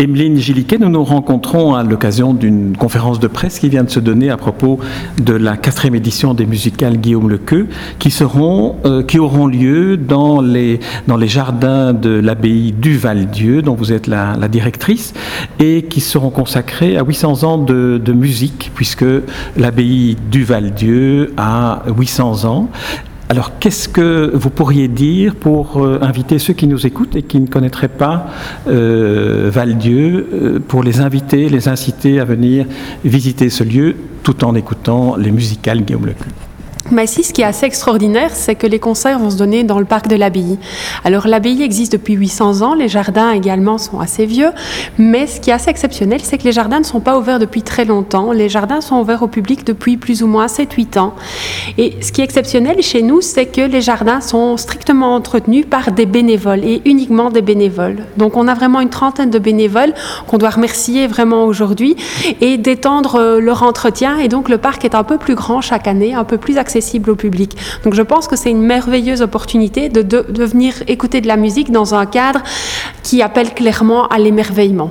Emeline Gilliquet, nous nous rencontrons à l'occasion d'une conférence de presse qui vient de se donner à propos de la quatrième édition des musicales Guillaume Lequeux, qui euh, auront lieu dans les, jardins de l'abbaye du Val-Dieu, dont vous êtes la, directrice, et qui seront consacrés à 800 ans de, de musique, puisque l'abbaye du Val-Dieu a 800 ans. Alors, qu'est-ce que vous pourriez dire pour euh, inviter ceux qui nous écoutent et qui ne connaîtraient pas euh, Val-Dieu, euh, pour les inviter, les inciter à venir visiter ce lieu tout en écoutant les musicales Guillaume Lecu mais ici, ce qui est assez extraordinaire, c'est que les concerts vont se donner dans le parc de l'abbaye. Alors l'abbaye existe depuis 800 ans, les jardins également sont assez vieux, mais ce qui est assez exceptionnel, c'est que les jardins ne sont pas ouverts depuis très longtemps. Les jardins sont ouverts au public depuis plus ou moins 7-8 ans. Et ce qui est exceptionnel chez nous, c'est que les jardins sont strictement entretenus par des bénévoles et uniquement des bénévoles. Donc on a vraiment une trentaine de bénévoles qu'on doit remercier vraiment aujourd'hui et d'étendre leur entretien. Et donc le parc est un peu plus grand chaque année, un peu plus accessible Donc je pense que c'est une merveilleuse opportunité de, de, venir écouter de la musique dans un cadre qui appelle clairement à l'émerveillement.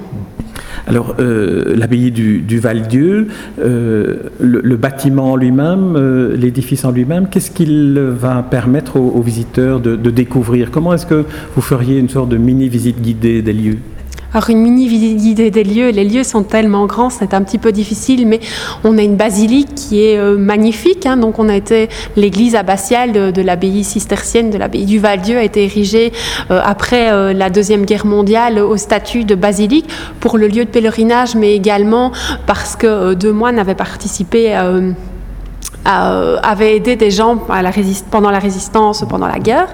Alors, euh, l'abbaye du, du Val-Dieu, euh, le, bâtiment lui-même, euh, l'édifice en lui-même, qu'est-ce qu'il va permettre aux, visiteurs de découvrir? Comment est-ce que vous feriez une sorte de mini-visite guidée des lieux? Alors une mini visite des lieux, les lieux sont tellement grands, c'est un petit peu difficile, mais on a une basilique qui est euh, magnifique. Hein, donc on a été l'église abbatiale de, l'abbaye cistercienne, de l'abbaye du Val-Dieu, a été érigée euh, après euh, la deuxième guerre mondiale au statut de basilique pour le lieu de pèlerinage, mais également parce que deux moines avaient participé. Euh, euh, avait aidé des gens pendant la résistance, pendant la guerre.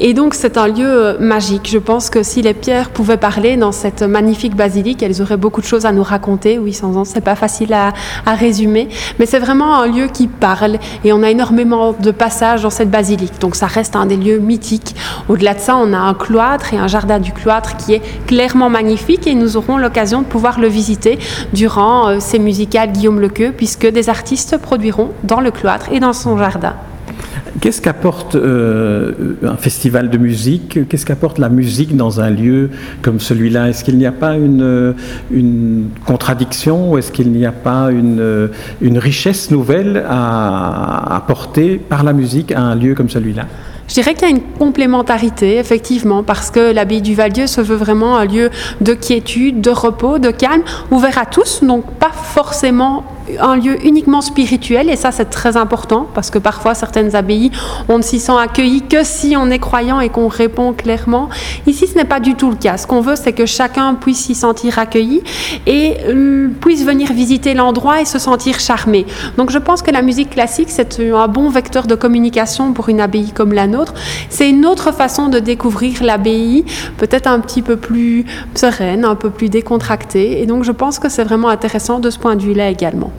Et donc c'est un lieu magique. Je pense que si les pierres pouvaient parler dans cette magnifique basilique, elles auraient beaucoup de choses à nous raconter. Oui, sans ans, c'est pas facile à, à résumer, mais c'est vraiment un lieu qui parle. Et on a énormément de passages dans cette basilique. Donc ça reste un des lieux mythiques. Au-delà de ça, on a un cloître et un jardin du cloître qui est clairement magnifique et nous aurons l'occasion de pouvoir le visiter durant euh, ces musicales Guillaume Lequeux, puisque des artistes produiront dans le cloître et dans son jardin. Qu'est-ce qu'apporte euh, un festival de musique? Qu'est-ce qu'apporte la musique dans un lieu comme celui-là? Est-ce qu'il n'y a pas une, une contradiction ou est-ce qu'il n'y a pas une, une richesse nouvelle à apporter par la musique à un lieu comme celui-là? Je dirais qu'il y a une complémentarité, effectivement, parce que l'abbaye du Val-Dieu se veut vraiment un lieu de quiétude, de repos, de calme, ouvert à tous, donc pas forcément un lieu uniquement spirituel et ça c'est très important parce que parfois certaines abbayes on ne s'y sent accueilli que si on est croyant et qu'on répond clairement. Ici ce n'est pas du tout le cas. Ce qu'on veut c'est que chacun puisse s'y sentir accueilli et euh, puisse venir visiter l'endroit et se sentir charmé. Donc je pense que la musique classique c'est un bon vecteur de communication pour une abbaye comme la nôtre. C'est une autre façon de découvrir l'abbaye peut-être un petit peu plus sereine un peu plus décontractée. Et donc je pense que c'est vraiment intéressant de ce point de vue là également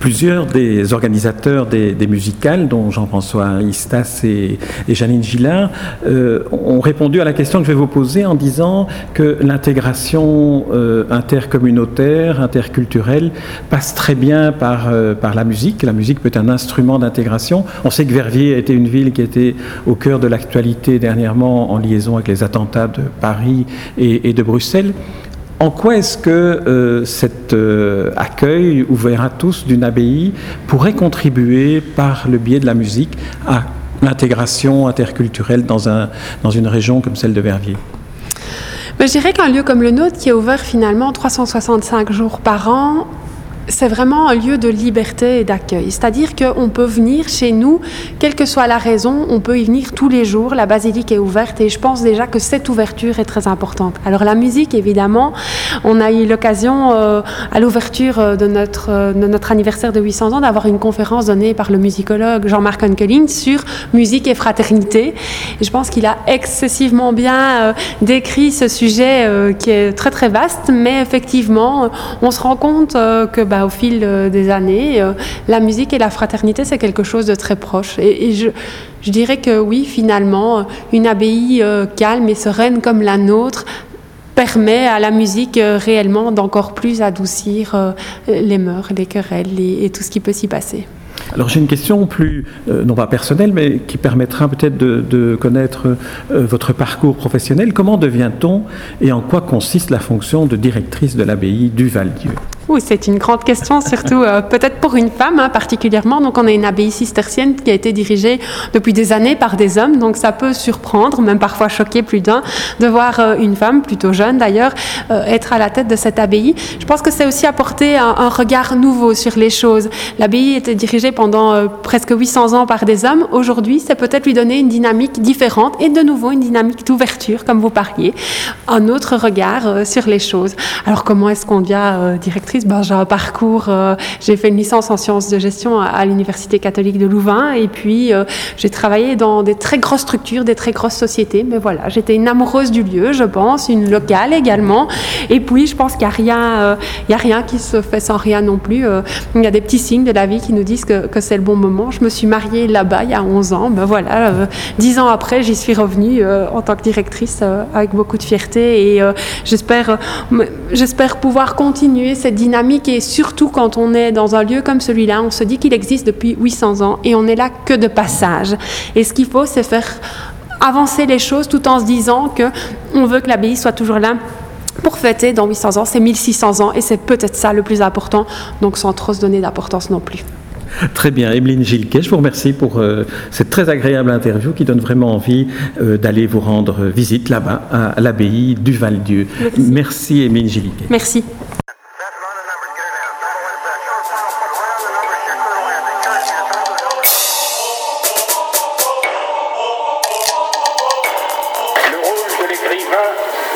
Plusieurs des organisateurs des, musicales, dont Jean-François Istas et, et, Janine Gillard, euh, ont répondu à la question que je vais vous poser en disant que l'intégration euh, intercommunautaire, interculturelle, passe très bien par, euh, par la musique. La musique peut être un instrument d'intégration. On sait que Verviers a été une ville qui était au cœur de l'actualité dernièrement en liaison avec les attentats de Paris et de Bruxelles. En quoi est-ce que euh, cet euh, accueil ouvert à tous d'une abbaye pourrait contribuer par le biais de la musique à l'intégration interculturelle dans, un, dans une région comme celle de Verviers? Mais Je dirais qu'un lieu comme le nôtre, qui est ouvert finalement 365 jours par an, c'est vraiment un lieu de liberté et d'accueil. C'est-à-dire qu'on peut venir chez nous, quelle que soit la raison, on peut y venir tous les jours. La basilique est ouverte et je pense déjà que cette ouverture est très importante. Alors la musique, évidemment, on a eu l'occasion euh, à l'ouverture euh, de notre, euh, de notre anniversaire de 800 ans d'avoir une conférence donnée par le musicologue Jean-Marc Onkeling sur musique et fraternité. Je pense qu'il a excessivement bien décrit ce sujet qui est très très vaste, mais effectivement, on se rend compte que bah, au fil des années, la musique et la fraternité, c'est quelque chose de très proche. Et, je, dirais que oui, finalement, une abbaye calme et sereine comme la nôtre permet à la musique réellement d'encore plus adoucir les mœurs, les querelles et tout ce qui peut s'y passer. Alors j'ai une question plus, euh, non pas personnelle, mais qui permettra peut-être de, connaître euh, votre parcours professionnel. Comment devient-on et en quoi consiste la fonction de directrice de l'abbaye du Val-Dieu c'est une grande question, surtout euh, peut-être pour une femme hein, particulièrement. Donc, on a une abbaye cistercienne qui a été dirigée depuis des années par des hommes. Donc, ça peut surprendre, même parfois choquer plus d'un, de voir une femme, plutôt jeune d'ailleurs, être à la tête de cette abbaye. Je pense que c'est aussi apporter un, un regard nouveau sur les choses. L'abbaye était dirigée pendant euh, presque 800 ans par des hommes, aujourd'hui, c'est peut-être lui donner une dynamique différente et de nouveau une dynamique d'ouverture, comme vous parliez, un autre regard euh, sur les choses. Alors, comment est-ce qu'on devient euh, ben, J'ai parcours, j'ai fait une licence en sciences de gestion à, l'Université catholique de Louvain et puis j'ai travaillé dans des très grosses structures, des très grosses sociétés. Mais voilà, j'étais une amoureuse du lieu, je pense, une locale également. Et puis, je pense qu'il n'y a, rien, y a rien qui se fait sans rien non plus. il y a des petits signes de la vie qui nous disent que c'est le bon moment. Je me suis mariée là-bas il y a 11 ans. Ben voilà, euh, dix ans après, j'y suis revenue euh, en tant que directrice euh, avec beaucoup de fierté et j'espère, j'espère pouvoir continuer cette et surtout quand on est dans un lieu comme celui-là, on se dit qu'il existe depuis 800 ans et on n'est là que de passage. Et ce qu'il faut, c'est faire avancer les choses tout en se disant que on veut que l'abbaye soit toujours là pour fêter dans 800 ans, c'est 1600 ans et c'est peut-être ça le plus important, donc sans trop se donner d'importance non plus. Très bien, Emeline Gilquet, je vous remercie pour euh, cette très agréable interview qui donne vraiment envie euh, d'aller vous rendre visite là-bas à l'abbaye du Val-Dieu. Merci, Merci Emeline Gilquet. Merci.